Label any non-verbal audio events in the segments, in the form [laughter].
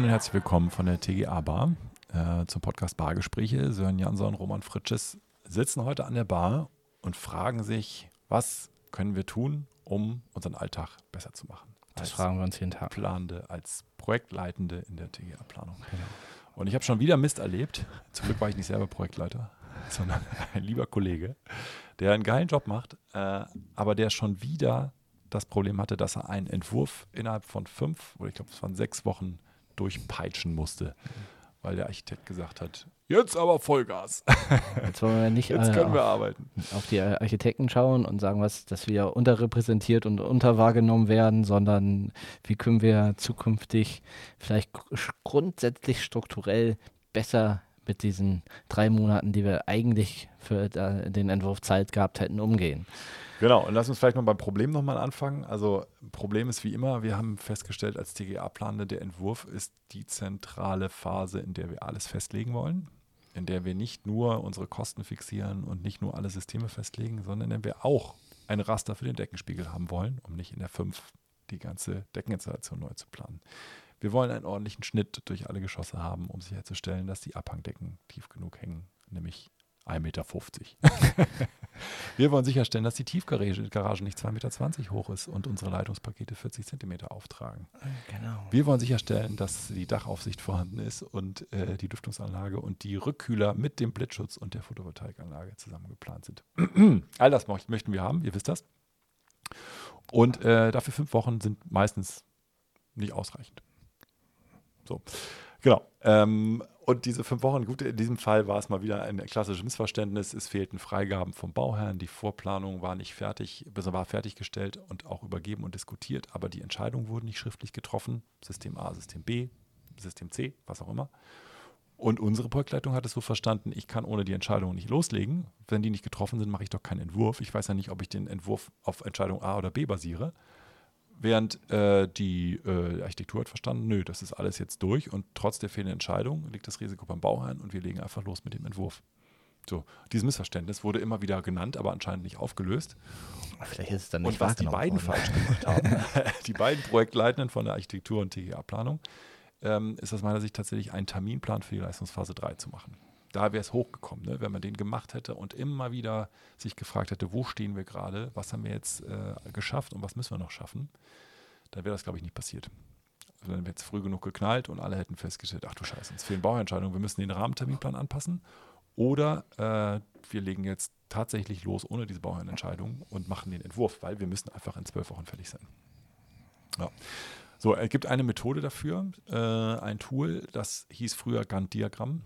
Moin und herzlich willkommen von der TGA Bar äh, zum Podcast Bargespräche. Sören Jansson und Roman Fritsches sitzen heute an der Bar und fragen sich, was können wir tun, um unseren Alltag besser zu machen. Das als fragen wir uns jeden Tag. Planende, als Projektleitende in der TGA-Planung. Genau. Und ich habe schon wieder Mist erlebt. Zum Glück war ich nicht selber Projektleiter, [laughs] sondern [laughs] ein lieber Kollege, der einen geilen Job macht, äh, aber der schon wieder das Problem hatte, dass er einen Entwurf innerhalb von fünf oder ich glaube, es waren sechs Wochen durchpeitschen musste, weil der Architekt gesagt hat, jetzt aber Vollgas. [laughs] Jetzt wollen wir nicht jetzt können äh, wir auf, arbeiten. auf die Architekten schauen und sagen, was, dass wir unterrepräsentiert und unterwahrgenommen werden, sondern wie können wir zukünftig vielleicht grundsätzlich strukturell besser mit diesen drei Monaten, die wir eigentlich für den Entwurf Zeit gehabt hätten, umgehen. Genau, und lass uns vielleicht noch beim Problem nochmal anfangen. Also Problem ist wie immer, wir haben festgestellt als TGA-Planende, der Entwurf ist die zentrale Phase, in der wir alles festlegen wollen, in der wir nicht nur unsere Kosten fixieren und nicht nur alle Systeme festlegen, sondern in der wir auch ein Raster für den Deckenspiegel haben wollen, um nicht in der 5 die ganze Deckeninstallation neu zu planen. Wir wollen einen ordentlichen Schnitt durch alle Geschosse haben, um sicherzustellen, dass die Abhangdecken tief genug hängen, nämlich 1,50 Meter. [laughs] Wir wollen sicherstellen, dass die Tiefgarage nicht 2,20 Meter hoch ist und unsere Leitungspakete 40 Zentimeter auftragen. Genau. Wir wollen sicherstellen, dass die Dachaufsicht vorhanden ist und äh, die Lüftungsanlage und die Rückkühler mit dem Blitzschutz und der Photovoltaikanlage zusammen geplant sind. [clears throat] All das möchten wir haben, ihr wisst das. Und äh, dafür fünf Wochen sind meistens nicht ausreichend. So, genau. Ähm, und diese fünf Wochen, gut, in diesem Fall war es mal wieder ein klassisches Missverständnis. Es fehlten Freigaben vom Bauherrn. Die Vorplanung war nicht fertig, war fertiggestellt und auch übergeben und diskutiert, aber die Entscheidungen wurden nicht schriftlich getroffen. System A, System B, System C, was auch immer. Und unsere Projektleitung hat es so verstanden, ich kann ohne die Entscheidung nicht loslegen. Wenn die nicht getroffen sind, mache ich doch keinen Entwurf. Ich weiß ja nicht, ob ich den Entwurf auf Entscheidung A oder B basiere. Während äh, die äh, Architektur hat verstanden, nö, das ist alles jetzt durch und trotz der fehlenden Entscheidung liegt das Risiko beim Bauherrn und wir legen einfach los mit dem Entwurf. So, dieses Missverständnis wurde immer wieder genannt, aber anscheinend nicht aufgelöst. Vielleicht ist es dann nicht Und was die beiden worden. falsch gemacht haben, [laughs] die beiden Projektleitenden von der Architektur und TGA-Planung, ähm, ist aus meiner Sicht tatsächlich einen Terminplan für die Leistungsphase 3 zu machen da wäre es hochgekommen, ne? wenn man den gemacht hätte und immer wieder sich gefragt hätte, wo stehen wir gerade, was haben wir jetzt äh, geschafft und was müssen wir noch schaffen, dann wäre das, glaube ich, nicht passiert. Also dann wäre es früh genug geknallt und alle hätten festgestellt, ach du Scheiße, uns fehlen Bauentscheidungen, wir müssen den Rahmenterminplan anpassen. Oder äh, wir legen jetzt tatsächlich los ohne diese Bauherrenentscheidung und machen den Entwurf, weil wir müssen einfach in zwölf Wochen fertig sein. Ja. So, es gibt eine Methode dafür, äh, ein Tool, das hieß früher Gantt-Diagramm.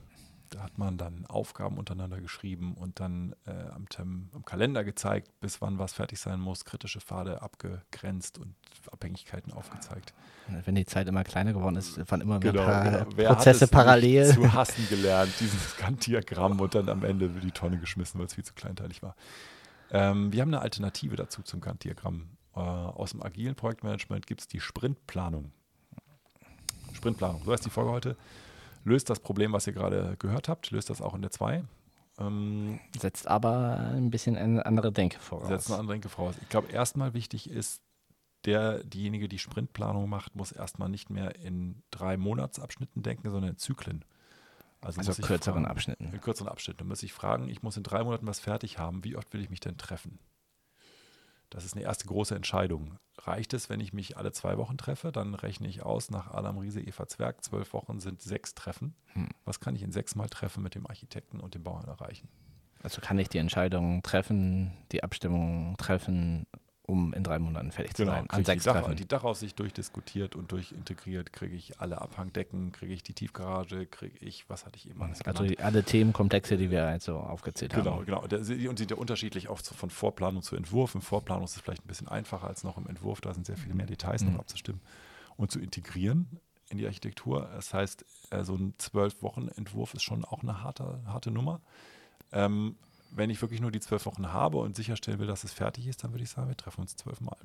Da hat man dann Aufgaben untereinander geschrieben und dann äh, am, am, Kalender gezeigt, bis wann was fertig sein muss, kritische Pfade abgegrenzt und Abhängigkeiten aufgezeigt. Wenn die Zeit immer kleiner geworden ist, waren immer mehr genau, genau. Prozesse parallel. zu hassen gelernt, dieses Gantt-Diagramm und dann am Ende die Tonne geschmissen, weil es viel zu kleinteilig war. Ähm, wir haben eine Alternative dazu zum Gantt-Diagramm. Äh, aus dem agilen Projektmanagement gibt es die Sprintplanung. Sprintplanung, so heißt die Folge heute löst das Problem, was ihr gerade gehört habt, löst das auch in der 2. Ähm, setzt aber ein bisschen eine andere Denke voraus. Setzt eine andere Denke voraus. Ich glaube, erstmal wichtig ist, der, diejenige, die Sprintplanung macht, muss erstmal nicht mehr in drei Monatsabschnitten denken, sondern in Zyklen. Also, also kürzeren fragen, Abschnitten. In kürzeren Abschnitten. Da muss ich fragen, ich muss in drei Monaten was fertig haben, wie oft will ich mich denn treffen? Das ist eine erste große Entscheidung. Reicht es, wenn ich mich alle zwei Wochen treffe? Dann rechne ich aus nach Adam Riese, Eva Zwerg, zwölf Wochen sind sechs Treffen. Hm. Was kann ich in sechs Mal Treffen mit dem Architekten und dem Bauern erreichen? Also kann ich die Entscheidung treffen, die Abstimmung treffen, um in drei Monaten fertig genau, zu sein. An sechs die, Dach, die Dachaussicht durchdiskutiert und durchintegriert, kriege ich alle Abhangdecken, kriege ich die Tiefgarage, kriege ich, was hatte ich eben alles Also die, alle Themenkomplexe, die wir halt so aufgezählt genau, haben. Genau, genau. Und sind ja unterschiedlich auch von Vorplanung zu Entwurf. Im Vorplanung ist es vielleicht ein bisschen einfacher als noch im Entwurf, da sind sehr viele mehr Details mhm. noch abzustimmen und zu integrieren in die Architektur. Das heißt, äh, so ein Zwölf-Wochen-Entwurf ist schon auch eine harte, harte Nummer. Ähm, wenn ich wirklich nur die zwölf Wochen habe und sicherstellen will, dass es fertig ist, dann würde ich sagen, wir treffen uns zwölfmal.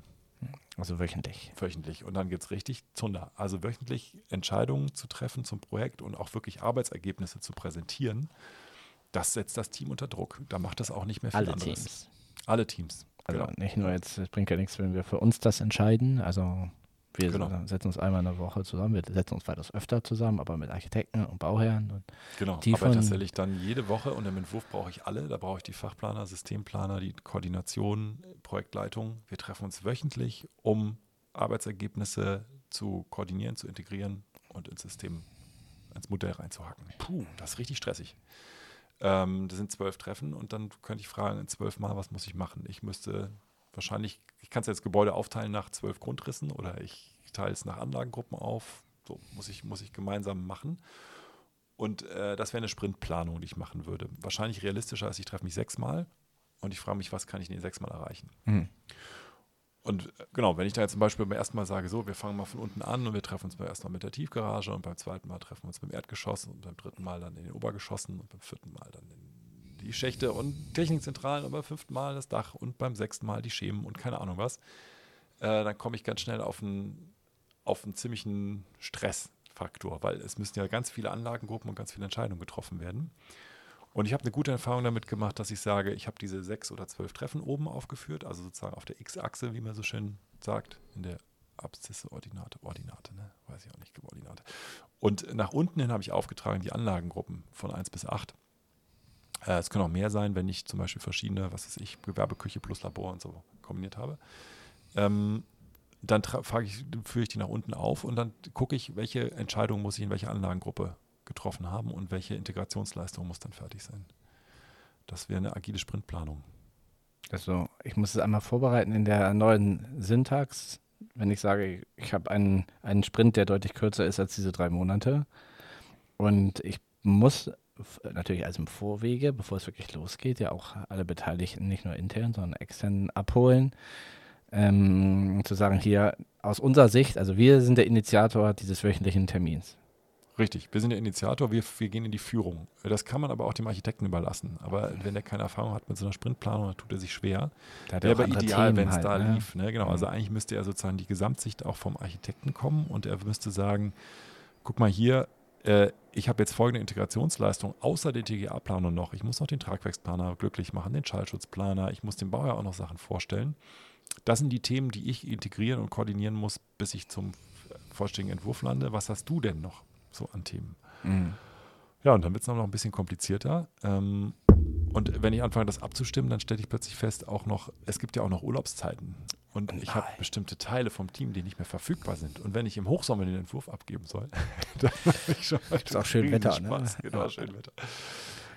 Also wöchentlich. Wöchentlich. Und dann geht es richtig Zunder. Also wöchentlich Entscheidungen zu treffen zum Projekt und auch wirklich Arbeitsergebnisse zu präsentieren, das setzt das Team unter Druck. Da macht das auch nicht mehr viel Alle anderes. Teams. Alle Teams. Also genau. nicht nur jetzt, es bringt ja nichts, wenn wir für uns das entscheiden. Also Wir Genau. setzen uns einmal in der Woche zusammen, wir setzen uns weitaus öfter zusammen, aber mit Architekten und Bauherren. Und Genau, Die aber tatsächlich dann jede Woche und im Entwurf brauche ich alle. Da brauche ich die Fachplaner, Systemplaner, die Koordination, Projektleitung. Wir treffen uns wöchentlich, um Arbeitsergebnisse zu koordinieren, zu integrieren und ins System, ins Modell reinzuhacken. Puh, das ist richtig stressig. Ähm, das sind zwölf Treffen und dann könnte ich fragen, in zwölf Mal, was muss ich machen? Ich müsste wahrscheinlich, ich kann es jetzt Gebäude aufteilen nach zwölf Grundrissen oder ich teile es nach Anlagengruppen auf. So muss ich, muss ich gemeinsam machen. Und äh, das wäre eine Sprintplanung, die ich machen würde. Wahrscheinlich realistischer als ich treffe mich sechsmal und ich frage mich, was kann ich in den sechsmal erreichen? Mhm. Und äh, genau, wenn ich da jetzt zum Beispiel beim ersten Mal sage, so, wir fangen mal von unten an und wir treffen uns beim ersten Mal mit der Tiefgarage und beim zweiten Mal treffen wir uns beim Erdgeschoss und beim dritten Mal dann in den Obergeschossen und beim vierten Mal dann in die Schächte und Technikzentralen und beim fünften Mal das Dach und beim sechsten Mal die Schemen und keine Ahnung was, äh, dann komme ich ganz schnell auf einen, auf einen ziemlichen Stressfaktor, weil es müssen ja ganz viele Anlagengruppen und ganz viele Entscheidungen getroffen werden. Und ich habe eine gute Erfahrung damit gemacht, dass ich sage, ich habe diese sechs oder zwölf Treffen oben aufgeführt, also sozusagen auf der X-Achse, wie man so schön sagt, in der Abszisse, Ordinate, Ordinate, ne? weiß ich auch nicht, Ordinate. Und nach unten hin habe ich aufgetragen die Anlagengruppen von 1 bis 8. Äh, es können auch mehr sein, wenn ich zum Beispiel verschiedene, was weiß ich, Gewerbeküche plus Labor und so kombiniert habe. Ähm, dann ich, führe ich die nach unten auf und dann gucke ich, welche Entscheidung muss ich in welcher Anlagengruppe getroffen haben und welche Integrationsleistung muss dann fertig sein. Das wäre eine agile Sprintplanung. Also ich muss es einmal vorbereiten in der neuen Syntax, wenn ich sage, ich habe einen, einen Sprint, der deutlich kürzer ist als diese drei Monate. Und ich muss natürlich also im Vorwege, bevor es wirklich losgeht, ja auch alle Beteiligten, nicht nur intern, sondern extern abholen. Ähm, zu sagen, hier aus unserer Sicht, also wir sind der Initiator dieses wöchentlichen Termins. Richtig, wir sind der Initiator, wir, wir gehen in die Führung. Das kann man aber auch dem Architekten überlassen. Aber wenn der keine Erfahrung hat mit so einer Sprintplanung, dann tut er sich schwer. Er Wäre aber ideal, wenn es halt, da ne? lief. Ne? Genau, also Mhm. eigentlich müsste er sozusagen die Gesamtsicht auch vom Architekten kommen und er müsste sagen, guck mal hier, äh, ich habe jetzt folgende Integrationsleistung außer der TGA-Planung noch. Ich muss noch den Tragwerksplaner glücklich machen, den Schallschutzplaner, ich muss dem Bauherr auch noch Sachen vorstellen. Das sind die Themen, die ich integrieren und koordinieren muss, bis ich zum vollständigen Entwurf lande. Was hast du denn noch so an Themen? Mhm. Ja, und dann wird es noch ein bisschen komplizierter. Ähm, und wenn ich anfange, das abzustimmen, dann stelle ich plötzlich fest, auch noch, es gibt ja auch noch Urlaubszeiten. Und ich habe Nein. bestimmte Teile vom Team, die nicht mehr verfügbar sind. Und wenn ich im Hochsommer den Entwurf abgeben soll, [laughs] dann habe ich schon mal Ist auch schön Wetter, ne? Genau, Ja. schön Wetter.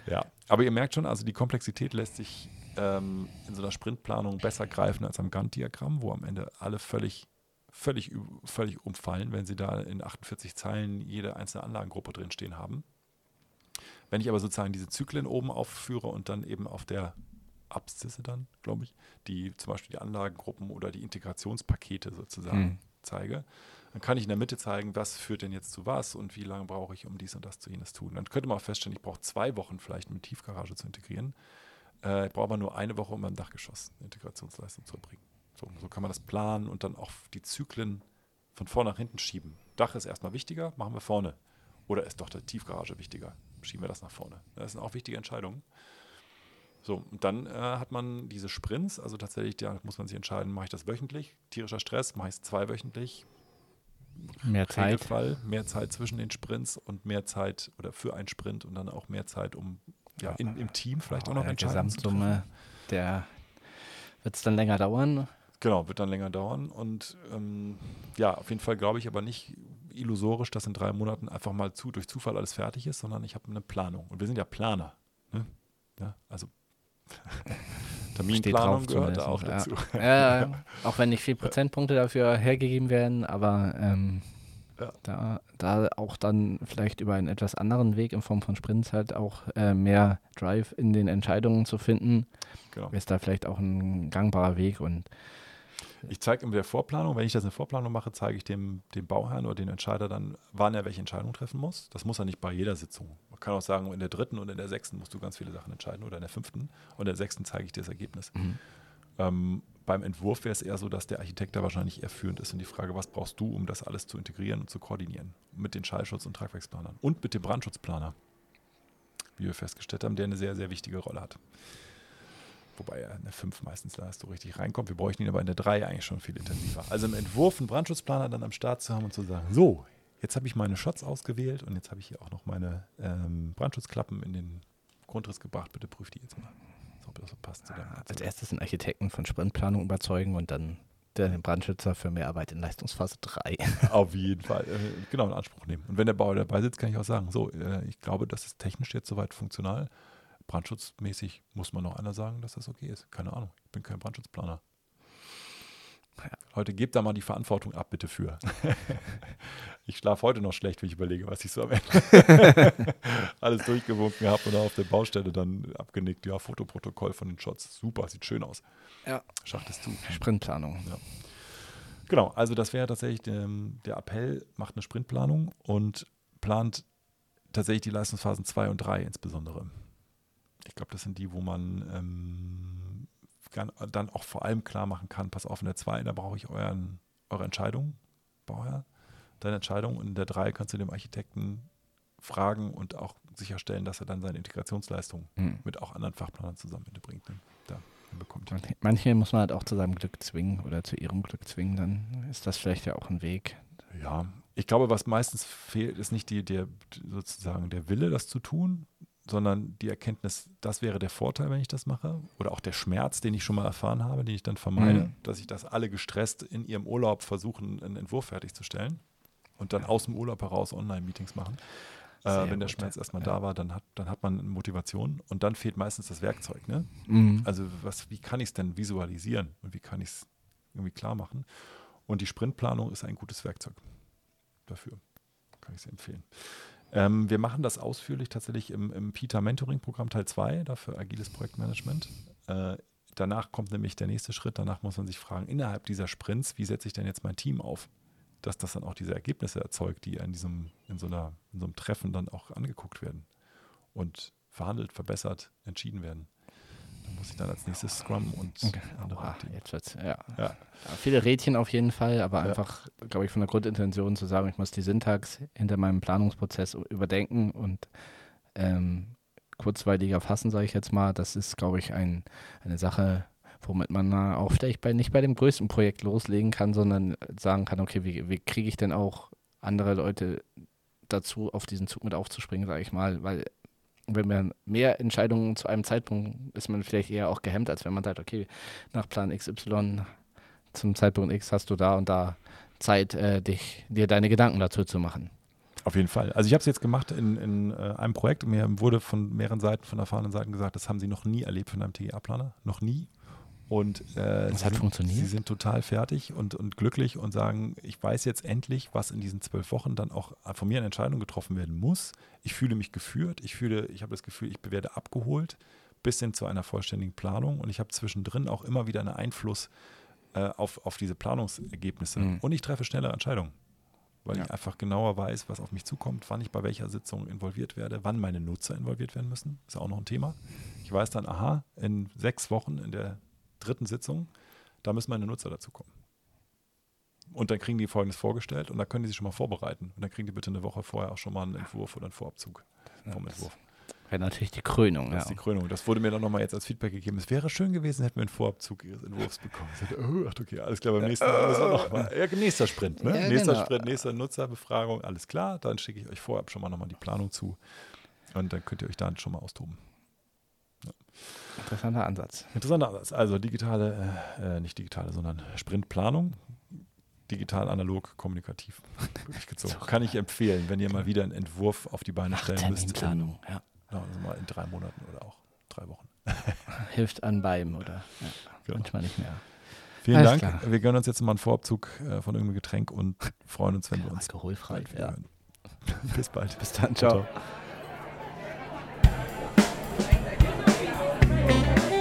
Ja, aber ihr merkt schon, also die Komplexität lässt sich ähm, in so einer Sprintplanung besser greifen als am Gantt-Diagramm, wo am Ende alle völlig, völlig, völlig umfallen, wenn sie da in 48 Zeilen jede einzelne Anlagengruppe drinstehen haben. Wenn ich aber sozusagen diese Zyklen oben aufführe und dann eben auf der Abszisse dann, glaube ich, die zum Beispiel die Anlagengruppen oder die Integrationspakete sozusagen Mhm. zeige, dann kann ich in der Mitte zeigen, was führt denn jetzt zu was und wie lange brauche ich, um dies und das zu jenes tun. Dann könnte man auch feststellen, ich brauche zwei Wochen vielleicht, um eine Tiefgarage zu integrieren. Äh, ich brauche aber nur eine Woche, um beim Dachgeschoss eine Integrationsleistung zu erbringen. So, so kann man das planen und dann auch die Zyklen von vorne nach hinten schieben. Dach ist erstmal wichtiger, machen wir vorne. Oder ist doch die Tiefgarage wichtiger? Schieben wir das nach vorne. Das sind auch wichtige Entscheidungen. So, und dann äh, hat man diese Sprints, also tatsächlich, da muss man sich entscheiden, mache ich das wöchentlich, tierischer Stress, mache ich es zweiwöchentlich, Mehr Zeit. Regelfall, mehr Zeit zwischen den Sprints und mehr Zeit oder für einen Sprint und dann auch mehr Zeit, um ja, in, im Team vielleicht auch noch Entscheidungen zu treffen. Gesamtsumme, der wird es dann länger dauern. Genau, wird dann länger dauern. Und ähm, ja, auf jeden Fall glaube ich aber nicht illusorisch, dass in drei Monaten einfach mal zu, durch Zufall alles fertig ist, sondern ich habe eine Planung. Und wir sind ja Planer. Ne? Ja, also [laughs] Terminplanung drauf gehört da auch dazu. [laughs] Ja, auch wenn nicht viel Prozentpunkte dafür hergegeben werden, aber ähm, Ja. da, da auch dann vielleicht über einen etwas anderen Weg in Form von Sprints halt auch äh, mehr Drive in den Entscheidungen zu finden, Genau. ist da vielleicht auch ein gangbarer Weg und Ich zeige in der Vorplanung, wenn ich das in der Vorplanung mache, zeige ich dem, dem Bauherrn oder den Entscheider dann, wann er welche Entscheidung treffen muss. Das muss er nicht bei jeder Sitzung. Man kann auch sagen, in der dritten und in der sechsten musst du ganz viele Sachen entscheiden oder in der fünften und in der sechsten zeige ich dir das Ergebnis. Ähm, beim Entwurf wäre es eher so, dass der Architekt da wahrscheinlich eher führend ist und die Frage, was brauchst du, um das alles zu integrieren und zu koordinieren? Mit den Schallschutz- und Tragwerksplanern und mit dem Brandschutzplaner, wie wir festgestellt haben, der eine sehr, sehr wichtige Rolle hat. Wobei eine 5 meistens da so richtig reinkommt. Wir bräuchten ihn aber in der 3 eigentlich schon viel intensiver. Also im Entwurf einen Brandschutzplaner dann am Start zu haben und zu sagen, so, jetzt habe ich meine Shots ausgewählt und jetzt habe ich hier auch noch meine ähm, Brandschutzklappen in den Grundriss gebracht. Bitte prüft die jetzt mal, ob das so passt zu deinem Als erstes den Architekten von Sprintplanung überzeugen und dann den Brandschützer für mehr Arbeit in Leistungsphase 3. [laughs] Auf jeden Fall. Äh, genau, in Anspruch nehmen. Und wenn der Bauer dabei sitzt, kann ich auch sagen, so, äh, ich glaube, das ist technisch jetzt soweit funktional. Brandschutzmäßig muss man noch einer sagen, dass das okay ist. Keine Ahnung. Ich bin kein Brandschutzplaner. Ja. Heute gebt da mal die Verantwortung ab, bitte für. [laughs] ich schlafe heute noch schlecht, wenn ich überlege, was ich so am Ende [laughs] alles durchgewunken habe oder auf der Baustelle dann abgenickt. Ja, Fotoprotokoll von den Shots. Super, sieht schön aus. Ja. Schacht es zu. Sprintplanung. Ja. Genau, also das wäre tatsächlich der, der Appell, macht eine Sprintplanung und plant tatsächlich die Leistungsphasen 2 und 3 insbesondere. Ich glaube, das sind die, wo man ähm, dann auch vor allem klar machen kann, pass auf, in der 2, da brauche ich euren, eure Entscheidung, Bauherr, deine Entscheidung. Und in der 3 kannst du dem Architekten fragen und auch sicherstellen, dass er dann seine Integrationsleistung mhm. mit auch anderen Fachplanern zusammen bringt. Ne? Da bekommt. Manche muss man halt auch zu seinem Glück zwingen oder zu ihrem Glück zwingen, dann ist das vielleicht ja auch ein Weg. Ja, ich glaube, was meistens fehlt, ist nicht die, der, sozusagen der Wille, das zu tun, sondern die Erkenntnis, das wäre der Vorteil, wenn ich das mache. Oder auch der Schmerz, den ich schon mal erfahren habe, den ich dann vermeide, mhm. dass ich das alle gestresst in ihrem Urlaub versuchen, einen Entwurf fertigzustellen und dann aus dem Urlaub heraus Online-Meetings machen. Äh, wenn der gut, Schmerz erstmal ja. da war, dann hat, dann hat man Motivation und dann fehlt meistens das Werkzeug. Ne? Mhm. Also was, wie kann ich es denn visualisieren und wie kann ich es irgendwie klar machen? Und die Sprintplanung ist ein gutes Werkzeug dafür. Kann ich sehr empfehlen. Ähm, wir machen das ausführlich tatsächlich im, im Peter Mentoring Programm Teil 2, dafür agiles Projektmanagement. Äh, danach kommt nämlich der nächste Schritt. Danach muss man sich fragen, innerhalb dieser Sprints, wie setze ich denn jetzt mein Team auf? Dass das dann auch diese Ergebnisse erzeugt, die in, diesem, in, so, einer, in so einem Treffen dann auch angeguckt werden und verhandelt, verbessert, entschieden werden muss ich dann als nächstes Scrum und okay. andere Oha, jetzt wird's, ja. Ja. ja. Viele Rädchen auf jeden Fall, aber ja. einfach, glaube ich, von der Grundintention zu sagen, ich muss die Syntax hinter meinem Planungsprozess überdenken und ähm, kurzweiliger fassen, sage ich jetzt mal. Das ist, glaube ich, ein, eine Sache, womit man auch vielleicht bei, nicht bei dem größten Projekt loslegen kann, sondern sagen kann, okay, wie, wie kriege ich denn auch andere Leute dazu, auf diesen Zug mit aufzuspringen, sage ich mal, weil wenn man mehr Entscheidungen zu einem Zeitpunkt ist man vielleicht eher auch gehemmt, als wenn man sagt, okay, nach Plan XY zum Zeitpunkt X hast du da und da Zeit, äh, dich, dir deine Gedanken dazu zu machen. Auf jeden Fall. Also ich habe es jetzt gemacht in, in äh, einem Projekt. Mir wurde von mehreren Seiten, von erfahrenen Seiten gesagt, das haben sie noch nie erlebt von einem TGA-Planer. Noch nie. Und äh, das hat sind, funktioniert. Sie sind total fertig und, und glücklich und sagen, ich weiß jetzt endlich, was in diesen zwölf Wochen dann auch von mir eine Entscheidung getroffen werden muss. Ich fühle mich geführt, ich fühle, ich habe das Gefühl, ich werde abgeholt bis hin zu einer vollständigen Planung und ich habe zwischendrin auch immer wieder einen Einfluss äh, auf, auf diese Planungsergebnisse mhm. und ich treffe schnellere Entscheidungen weil ja. ich einfach genauer weiß, was auf mich zukommt, wann ich bei welcher Sitzung involviert werde, wann meine Nutzer involviert werden müssen. Ist auch noch ein Thema. Ich weiß dann, aha, in sechs Wochen in der dritten Sitzung, da müssen meine Nutzer dazu kommen. Und dann kriegen die Folgendes vorgestellt und da können die sich schon mal vorbereiten. Und dann kriegen die bitte eine Woche vorher auch schon mal einen Entwurf oder einen Vorabzug vom Entwurf. Wäre natürlich die Krönung. Das ja. ist die Krönung. Das wurde mir dann nochmal jetzt als Feedback gegeben. Es wäre schön gewesen, hätten wir einen Vorabzug ihres Entwurfs bekommen. Ich sagte, oh, okay, alles klar, beim nächsten Mal müssen wir nochmal. Ja, nächster Sprint, ne? Ja, nächster genau. Sprint, nächster Nutzerbefragung, alles klar. Dann schicke ich euch vorab schon mal nochmal die Planung zu. Und dann könnt ihr euch dann schon mal austoben. Interessanter Ansatz. Interessanter Ansatz. Also digitale, äh, äh, nicht digitale, sondern Sprintplanung. Digital, analog, kommunikativ. [laughs] Durchgezogen. Kann ich empfehlen, wenn ihr mal wieder einen Entwurf auf die Beine stellen müsst. Planung, ja. Also mal in drei Monaten oder auch drei Wochen. [laughs] Hilft an beim oder ja, genau. manchmal nicht mehr. Vielen Alles Dank. Klar. Wir gönnen uns jetzt mal einen Vorabzug äh, von irgendeinem Getränk und freuen uns, wenn wir uns alkoholfrei ja. [laughs] Bis bald. Bis dann. Ciao. Ciao. Thank you.